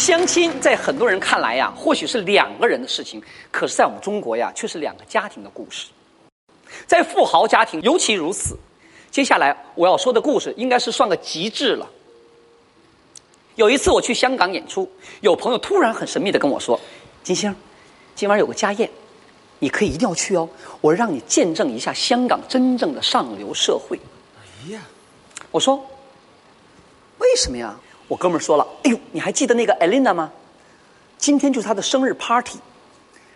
相亲在很多人看来呀，或许是两个人的事情，可是，在我们中国呀，却是两个家庭的故事。在富豪家庭尤其如此。接下来我要说的故事，应该是算个极致了。有一次我去香港演出，有朋友突然很神秘的跟我说：“金星，今晚有个家宴，你可以一定要去哦，我让你见证一下香港真正的上流社会。”哎呀，我说：“为什么呀？”我哥们儿说了：“哎呦，你还记得那个 Elena 吗？今天就是她的生日 party。”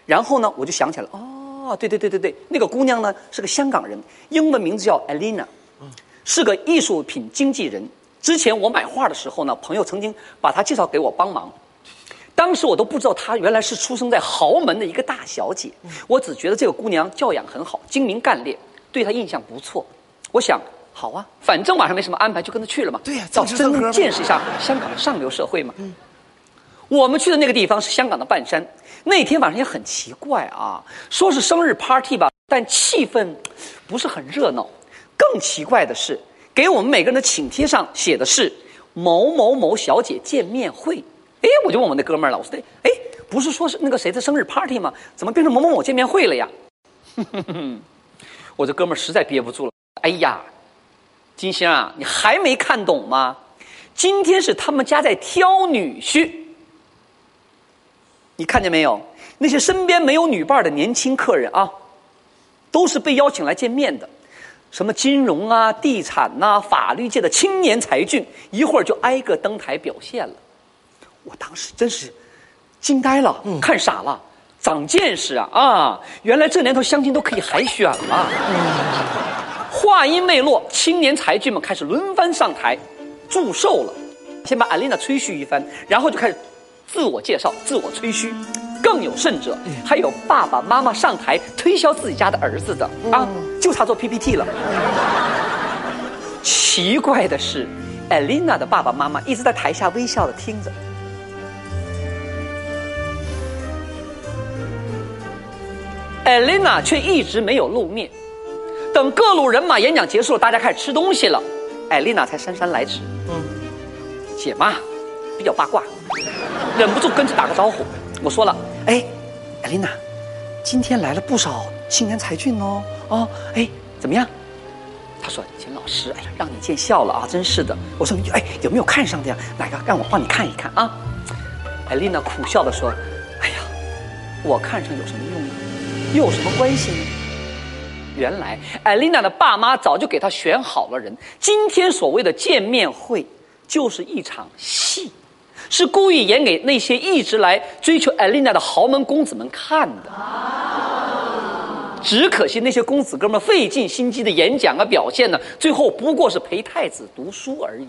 然后呢，我就想起来了，哦，对对对对对，那个姑娘呢是个香港人，英文名字叫 Elena，是个艺术品经纪人。之前我买画的时候呢，朋友曾经把她介绍给我帮忙。当时我都不知道她原来是出生在豪门的一个大小姐，我只觉得这个姑娘教养很好，精明干练，对她印象不错。我想。好啊，反正晚上没什么安排，就跟他去了嘛。对呀，找真正见识一下香港的上流社会嘛。嗯，我们去的那个地方是香港的半山。那天晚上也很奇怪啊，说是生日 party 吧，但气氛不是很热闹。更奇怪的是，给我们每个人的请帖上写的是某某某小姐见面会。哎，我就问我那哥们儿了，我说：“哎，不是说是那个谁的生日 party 吗？怎么变成某某某见面会了呀？” 我这哥们儿实在憋不住了，哎呀！金星啊，你还没看懂吗？今天是他们家在挑女婿，你看见没有？那些身边没有女伴的年轻客人啊，都是被邀请来见面的。什么金融啊、地产呐、法律界的青年才俊，一会儿就挨个登台表现了。我当时真是惊呆了，看傻了，长见识啊啊！原来这年头相亲都可以海选了。话音未落，青年才俊们开始轮番上台祝寿了。先把艾琳娜吹嘘一番，然后就开始自我介绍、自我吹嘘。更有甚者，还有爸爸妈妈上台推销自己家的儿子的啊，就差做 PPT 了。奇怪的是，艾琳娜的爸爸妈妈一直在台下微笑的听着，艾琳娜却一直没有露面。等各路人马演讲结束，大家开始吃东西了，艾丽娜才姗姗来迟。嗯，姐嘛比较八卦，忍不住跟着打个招呼。我说了，哎，艾丽娜，今天来了不少青年才俊哦。哦，哎，怎么样？她说：“秦老师，哎呀，让你见笑了啊，真是的。”我说：“哎，有没有看上的呀？哪个让我帮你看一看啊？”艾丽娜苦笑的说：“哎呀，我看上有什么用呢？又有什么关系呢？”原来艾琳娜的爸妈早就给她选好了人。今天所谓的见面会，就是一场戏，是故意演给那些一直来追求艾琳娜的豪门公子们看的。只可惜那些公子哥们费尽心机的演讲啊表现呢，最后不过是陪太子读书而已。